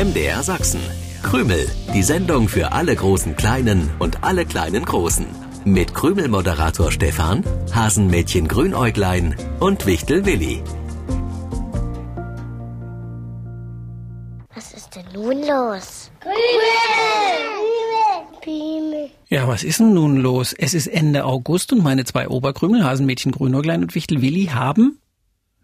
MDR Sachsen. Krümel, die Sendung für alle großen Kleinen und alle kleinen Großen. Mit Krümel-Moderator Stefan, Hasenmädchen Grünäuglein und Wichtel Willi. Was ist denn nun los? Ja, was ist denn nun los? Es ist Ende August und meine zwei Oberkrümel, Hasenmädchen Grünäuglein und Wichtel Willi, haben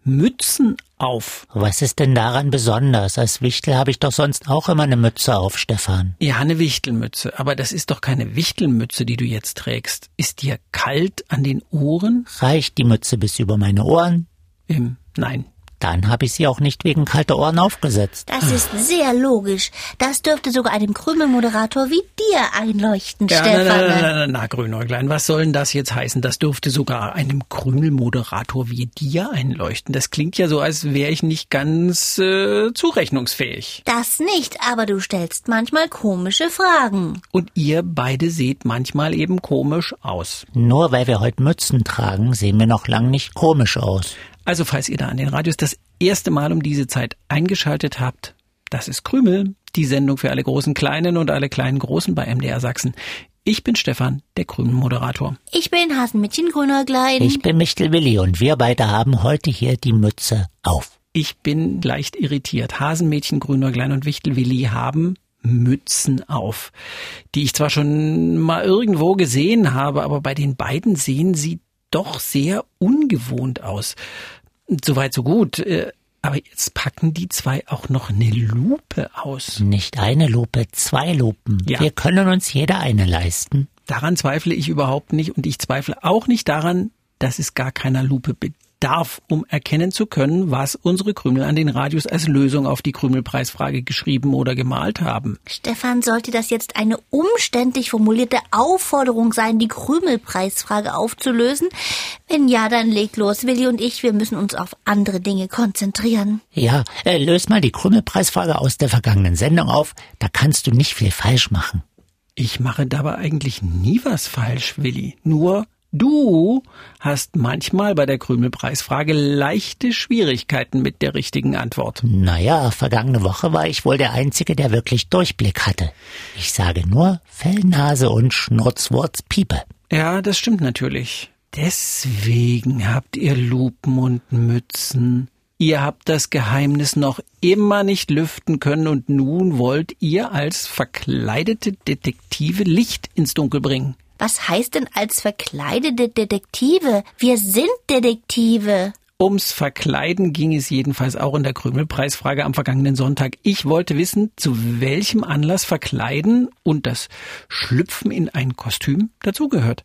Mützen auf. Was ist denn daran besonders? Als Wichtel habe ich doch sonst auch immer eine Mütze auf, Stefan. Ja, eine Wichtelmütze. Aber das ist doch keine Wichtelmütze, die du jetzt trägst. Ist dir kalt an den Ohren? Reicht die Mütze bis über meine Ohren? Ähm, nein. Dann habe ich sie auch nicht wegen kalter Ohren aufgesetzt. Das ist sehr logisch. Das dürfte sogar einem Krümelmoderator wie dir einleuchten, Ja, na, Stefan. na, na, na, na, na, Grünäuglein, was soll denn das jetzt heißen? Das dürfte sogar einem Krümelmoderator wie dir einleuchten. Das klingt ja so, als wäre ich nicht ganz äh, zurechnungsfähig. Das nicht, aber du stellst manchmal komische Fragen. Und ihr beide seht manchmal eben komisch aus. Nur weil wir heute Mützen tragen, sehen wir noch lang nicht komisch aus. Also falls ihr da an den Radios das erste Mal um diese Zeit eingeschaltet habt, das ist Krümel, die Sendung für alle großen Kleinen und alle kleinen Großen bei MDR Sachsen. Ich bin Stefan, der Krümel-Moderator. Ich bin Hasenmädchen Grünäuglein. Ich bin Michtel Willi und wir beide haben heute hier die Mütze auf. Ich bin leicht irritiert. Hasenmädchen, Grünäuglein und Wichtelwilli haben Mützen auf, die ich zwar schon mal irgendwo gesehen habe, aber bei den beiden sehen sie doch sehr ungewohnt aus. Soweit so gut. äh, Aber jetzt packen die zwei auch noch eine Lupe aus. Nicht eine Lupe, zwei Lupen. Ja. Wir können uns jeder eine leisten. Daran zweifle ich überhaupt nicht und ich zweifle auch nicht daran, dass es gar keiner Lupe bedarf, um erkennen zu können, was unsere Krümel an den Radios als Lösung auf die Krümelpreisfrage geschrieben oder gemalt haben. Stefan, sollte das jetzt eine umständlich formulierte Aufforderung sein, die Krümelpreisfrage aufzulösen? Wenn ja, dann leg los, Willi und ich, wir müssen uns auf andere Dinge konzentrieren. Ja, äh, löse mal die Krümelpreisfrage aus der vergangenen Sendung auf. Da kannst du nicht viel falsch machen. Ich mache dabei eigentlich nie was falsch, Willi. Nur du hast manchmal bei der Krümelpreisfrage leichte Schwierigkeiten mit der richtigen Antwort. Naja, vergangene Woche war ich wohl der Einzige, der wirklich Durchblick hatte. Ich sage nur Fellnase und Schnurzwurzpiepe. Ja, das stimmt natürlich. Deswegen habt ihr Lupen und Mützen. Ihr habt das Geheimnis noch immer nicht lüften können und nun wollt ihr als verkleidete Detektive Licht ins Dunkel bringen. Was heißt denn als verkleidete Detektive? Wir sind Detektive. Ums Verkleiden ging es jedenfalls auch in der Krümelpreisfrage am vergangenen Sonntag. Ich wollte wissen, zu welchem Anlass Verkleiden und das Schlüpfen in ein Kostüm dazugehört.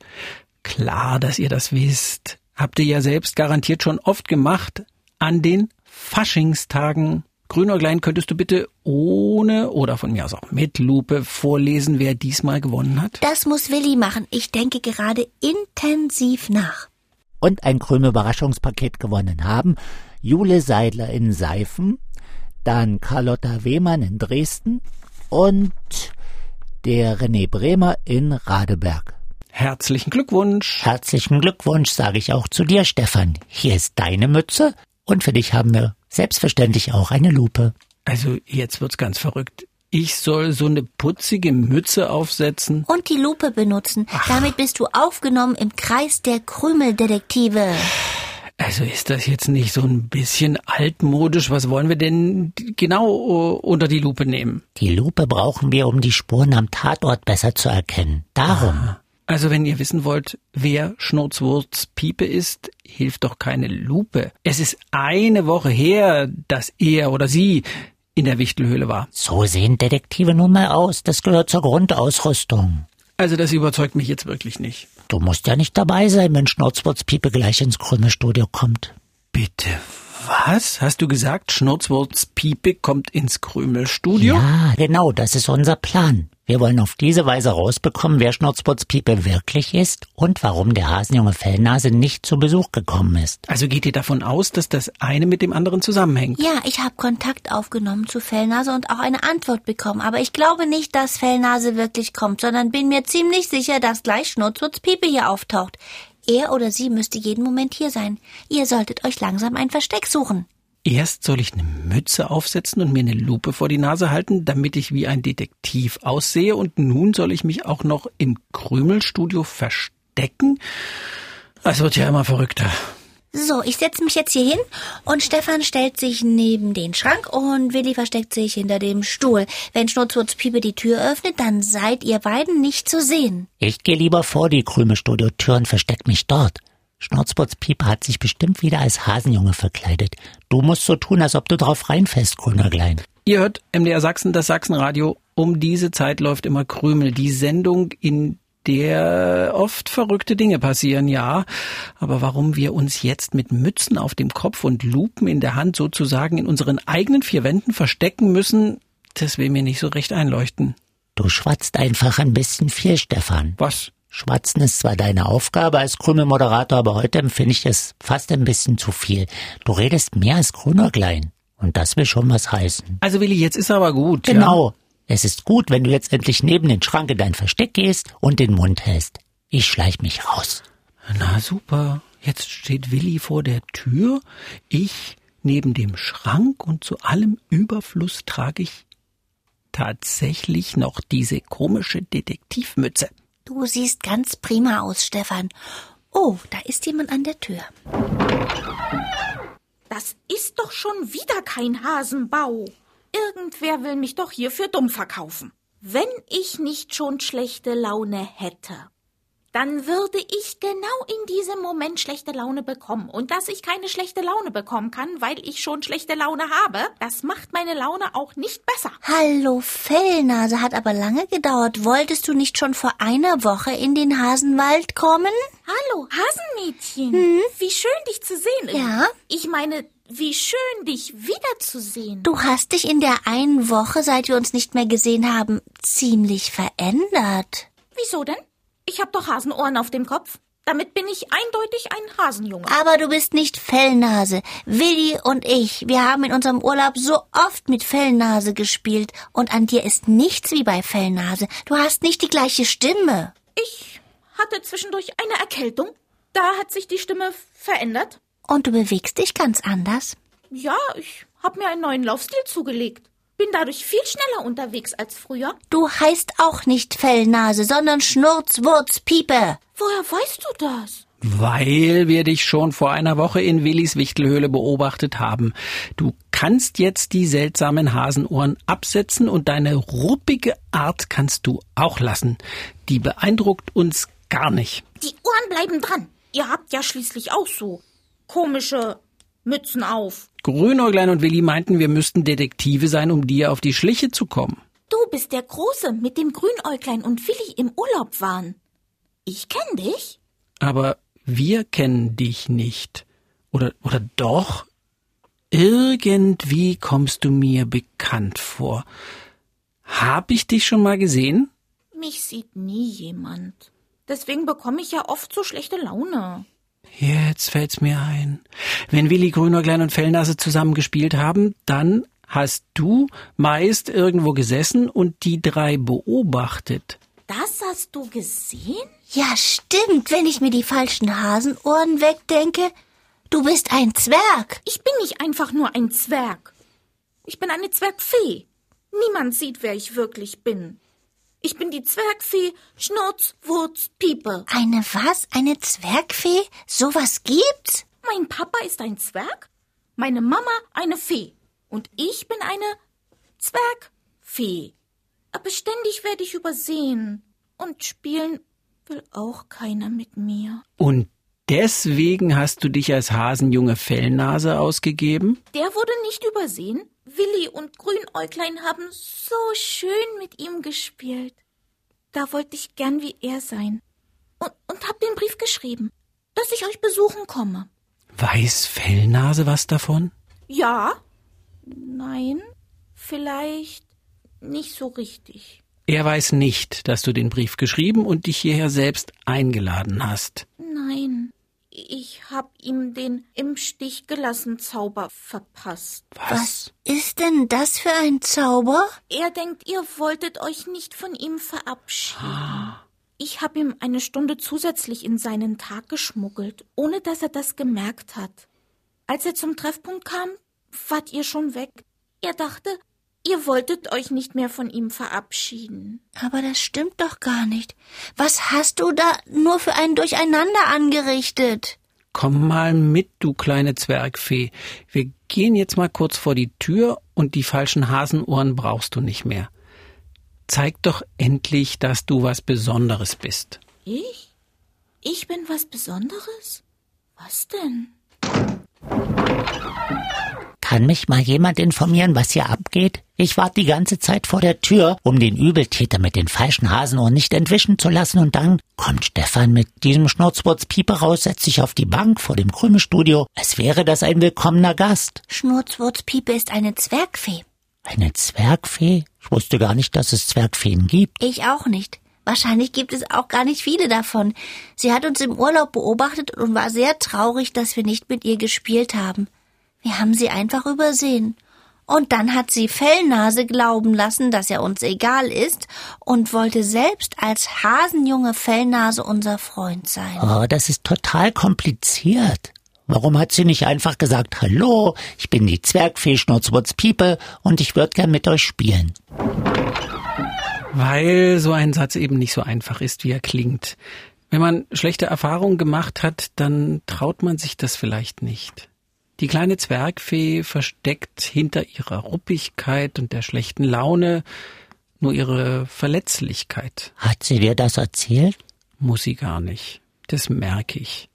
Klar, dass ihr das wisst. Habt ihr ja selbst garantiert schon oft gemacht. An den Faschingstagen. Grünäuglein, könntest du bitte ohne oder von mir aus auch mit Lupe vorlesen, wer diesmal gewonnen hat? Das muss Willi machen. Ich denke gerade intensiv nach. Und ein Krümel-Überraschungspaket gewonnen haben Jule Seidler in Seifen, dann Carlotta Wehmann in Dresden und der René Bremer in Radeberg. Herzlichen Glückwunsch. Herzlichen Glückwunsch sage ich auch zu dir, Stefan. Hier ist deine Mütze und für dich haben wir selbstverständlich auch eine Lupe. Also jetzt wird's ganz verrückt. Ich soll so eine putzige Mütze aufsetzen. Und die Lupe benutzen. Damit bist du aufgenommen im Kreis der Krümeldetektive. Also ist das jetzt nicht so ein bisschen altmodisch? Was wollen wir denn genau äh, unter die Lupe nehmen? Die Lupe brauchen wir, um die Spuren am Tatort besser zu erkennen. Darum. Also wenn ihr wissen wollt, wer Schnurzwurz Piepe ist, hilft doch keine Lupe. Es ist eine Woche her, dass er oder sie in der Wichtelhöhle war. So sehen Detektive nun mal aus. Das gehört zur Grundausrüstung. Also das überzeugt mich jetzt wirklich nicht. Du musst ja nicht dabei sein, wenn Schnurzwurzpiepe gleich ins Krümelstudio kommt. Bitte, was? Hast du gesagt, Schnurzwurz Piepe kommt ins Krümelstudio? Ja, genau, das ist unser Plan. Wir wollen auf diese Weise rausbekommen, wer Schnurzputzpiepe wirklich ist und warum der Hasenjunge Fellnase nicht zu Besuch gekommen ist. Also geht ihr davon aus, dass das eine mit dem anderen zusammenhängt? Ja, ich habe Kontakt aufgenommen zu Fellnase und auch eine Antwort bekommen. Aber ich glaube nicht, dass Fellnase wirklich kommt, sondern bin mir ziemlich sicher, dass gleich Schnurzwurz Piepe hier auftaucht. Er oder sie müsste jeden Moment hier sein. Ihr solltet euch langsam ein Versteck suchen. Erst soll ich eine Mütze aufsetzen und mir eine Lupe vor die Nase halten, damit ich wie ein Detektiv aussehe. Und nun soll ich mich auch noch im Krümelstudio verstecken. Es wird ja immer verrückter. So, ich setze mich jetzt hier hin und Stefan stellt sich neben den Schrank und Willi versteckt sich hinter dem Stuhl. Wenn Schnurzwurz Piepe die Tür öffnet, dann seid ihr beiden nicht zu sehen. Ich gehe lieber vor die Krümelstudio-Tür und versteck mich dort. Schnurzwurz Piepe hat sich bestimmt wieder als Hasenjunge verkleidet. Du musst so tun, als ob du drauf reinfällst, Grünerglein. Ihr hört MDR Sachsen, das Sachsenradio. Um diese Zeit läuft immer Krümel, die Sendung, in der oft verrückte Dinge passieren, ja. Aber warum wir uns jetzt mit Mützen auf dem Kopf und Lupen in der Hand sozusagen in unseren eigenen vier Wänden verstecken müssen, das will mir nicht so recht einleuchten. Du schwatzt einfach ein bisschen viel, Stefan. Was? Schwatzen ist zwar deine Aufgabe als Krümelmoderator, aber heute empfinde ich es fast ein bisschen zu viel. Du redest mehr als Grünerglein. Und das will schon was heißen. Also Willi, jetzt ist aber gut. Genau. Es ist gut, wenn du jetzt endlich neben den Schrank in dein Versteck gehst und den Mund hältst. Ich schleich mich raus. Na super. Jetzt steht Willi vor der Tür, ich neben dem Schrank und zu allem Überfluss trage ich tatsächlich noch diese komische Detektivmütze. Du siehst ganz prima aus, Stefan. Oh, da ist jemand an der Tür. Das ist doch schon wieder kein Hasenbau. Irgendwer will mich doch hier für dumm verkaufen. Wenn ich nicht schon schlechte Laune hätte, dann würde ich genau in diesem Moment schlechte Laune bekommen. Und dass ich keine schlechte Laune bekommen kann, weil ich schon schlechte Laune habe, das macht meine Laune auch nicht besser. Hallo, Fellnase, hat aber lange gedauert. Wolltest du nicht schon vor einer Woche in den Hasenwald kommen? Hallo, Hasenmädchen. Wie schön dich zu sehen. Ja? Ich meine, wie schön dich wiederzusehen. Du hast dich in der einen Woche, seit wir uns nicht mehr gesehen haben, ziemlich verändert. Wieso denn? Ich hab doch Hasenohren auf dem Kopf. Damit bin ich eindeutig ein Hasenjunge. Aber du bist nicht Fellnase. Willi und ich, wir haben in unserem Urlaub so oft mit Fellnase gespielt. Und an dir ist nichts wie bei Fellnase. Du hast nicht die gleiche Stimme. Ich hatte zwischendurch eine Erkältung. Da hat sich die Stimme verändert. Und du bewegst dich ganz anders. Ja, ich hab mir einen neuen Laufstil zugelegt. Bin dadurch viel schneller unterwegs als früher. Du heißt auch nicht Fellnase, sondern Schnurzwurz Piepe. Woher weißt du das? Weil wir dich schon vor einer Woche in Willis Wichtelhöhle beobachtet haben. Du kannst jetzt die seltsamen Hasenohren absetzen und deine ruppige Art kannst du auch lassen. Die beeindruckt uns gar nicht. Die Ohren bleiben dran. Ihr habt ja schließlich auch so komische Mützen auf. Grünäuglein und Willi meinten, wir müssten Detektive sein, um dir auf die Schliche zu kommen. Du bist der Große, mit dem Grünäuglein und Willi im Urlaub waren. Ich kenn dich. Aber wir kennen dich nicht. Oder, oder doch? Irgendwie kommst du mir bekannt vor. Hab ich dich schon mal gesehen? Mich sieht nie jemand. Deswegen bekomme ich ja oft so schlechte Laune. Jetzt fällt's mir ein. Wenn Willi Grünäuglein und Fellnase zusammen gespielt haben, dann hast du meist irgendwo gesessen und die drei beobachtet. Das hast du gesehen? Ja, stimmt, wenn ich mir die falschen Hasenohren wegdenke. Du bist ein Zwerg. Ich bin nicht einfach nur ein Zwerg. Ich bin eine Zwergfee. Niemand sieht, wer ich wirklich bin. Ich bin die Zwergfee Schnurz, Wurz, Piepe. Eine was? Eine Zwergfee? Sowas gibt's? Mein Papa ist ein Zwerg, meine Mama eine Fee. Und ich bin eine Zwergfee. Aber ständig werde ich übersehen. Und spielen will auch keiner mit mir. Und deswegen hast du dich als Hasenjunge Fellnase ausgegeben? Der wurde nicht übersehen. Willi und Grünäuglein haben so schön mit ihm gespielt. Da wollte ich gern wie er sein. Und, und hab den Brief geschrieben, dass ich euch besuchen komme. Weiß Fellnase was davon? Ja? Nein? Vielleicht nicht so richtig. Er weiß nicht, dass du den Brief geschrieben und dich hierher selbst eingeladen hast. Nein. Ich hab ihm den im Stich gelassen Zauber verpasst. Was ist denn das für ein Zauber? Er denkt, ihr wolltet euch nicht von ihm verabschieden. Ich hab ihm eine Stunde zusätzlich in seinen Tag geschmuggelt, ohne dass er das gemerkt hat. Als er zum Treffpunkt kam, wart ihr schon weg? Er dachte, ihr wolltet euch nicht mehr von ihm verabschieden. Aber das stimmt doch gar nicht. Was hast du da nur für ein Durcheinander angerichtet? Komm mal mit, du kleine Zwergfee. Wir gehen jetzt mal kurz vor die Tür und die falschen Hasenohren brauchst du nicht mehr. Zeig doch endlich, dass du was Besonderes bist. Ich? Ich bin was Besonderes? Was denn? Kann mich mal jemand informieren, was hier abgeht? Ich warte die ganze Zeit vor der Tür, um den Übeltäter mit den falschen Hasenohren nicht entwischen zu lassen und dann kommt Stefan mit diesem Schnurzwurzpieper raus, setzt sich auf die Bank vor dem Krümelstudio, als wäre das ein willkommener Gast. Schnurzwurzpiepe ist eine Zwergfee. Eine Zwergfee? Ich wusste gar nicht, dass es Zwergfeen gibt. Ich auch nicht. Wahrscheinlich gibt es auch gar nicht viele davon. Sie hat uns im Urlaub beobachtet und war sehr traurig, dass wir nicht mit ihr gespielt haben. Wir haben sie einfach übersehen. Und dann hat sie Fellnase glauben lassen, dass er uns egal ist und wollte selbst als Hasenjunge Fellnase unser Freund sein. Oh, das ist total kompliziert. Warum hat sie nicht einfach gesagt, hallo, ich bin die Zwergfee Schnurzwurzpiepe und ich würde gern mit euch spielen? Weil so ein Satz eben nicht so einfach ist, wie er klingt. Wenn man schlechte Erfahrungen gemacht hat, dann traut man sich das vielleicht nicht. Die kleine Zwergfee versteckt hinter ihrer Ruppigkeit und der schlechten Laune nur ihre Verletzlichkeit. Hat sie dir das erzählt? Muss sie gar nicht. Das merke ich.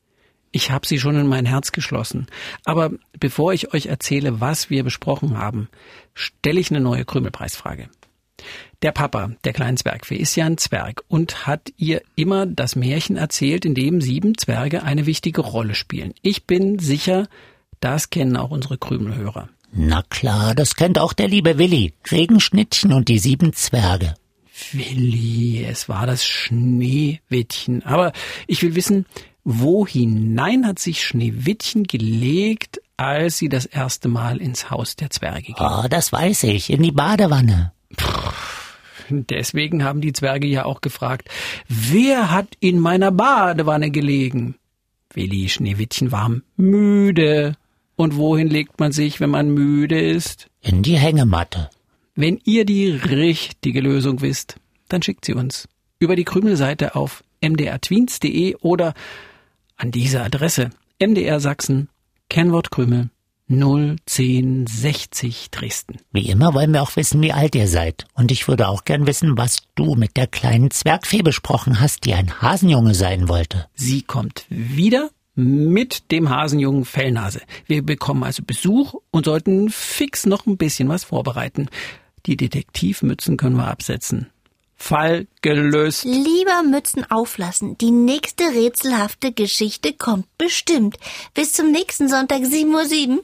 Ich habe sie schon in mein Herz geschlossen. Aber bevor ich euch erzähle, was wir besprochen haben, stelle ich eine neue Krümelpreisfrage. Der Papa der kleinen Zwergfee ist ja ein Zwerg und hat ihr immer das Märchen erzählt, in dem sieben Zwerge eine wichtige Rolle spielen. Ich bin sicher, das kennen auch unsere Krümelhörer. Na klar, das kennt auch der liebe Willi. Regenschnittchen und die sieben Zwerge. Willi, es war das Schneewittchen. Aber ich will wissen, wo hinein hat sich Schneewittchen gelegt, als sie das erste Mal ins Haus der Zwerge ging? Oh, das weiß ich, in die Badewanne. Deswegen haben die Zwerge ja auch gefragt, wer hat in meiner Badewanne gelegen? Willi Schneewittchen war müde. Und wohin legt man sich, wenn man müde ist? In die Hängematte. Wenn ihr die richtige Lösung wisst, dann schickt sie uns über die Krümelseite auf mdrtweens.de oder an diese Adresse MDR Sachsen, Kennwort Krümel 01060 Dresden. Wie immer wollen wir auch wissen, wie alt ihr seid. Und ich würde auch gern wissen, was du mit der kleinen Zwergfee besprochen hast, die ein Hasenjunge sein wollte. Sie kommt wieder mit dem Hasenjungen Fellnase. Wir bekommen also Besuch und sollten fix noch ein bisschen was vorbereiten. Die Detektivmützen können wir absetzen. Fall gelöst. Lieber Mützen auflassen. Die nächste rätselhafte Geschichte kommt bestimmt. Bis zum nächsten Sonntag 7.07 Uhr.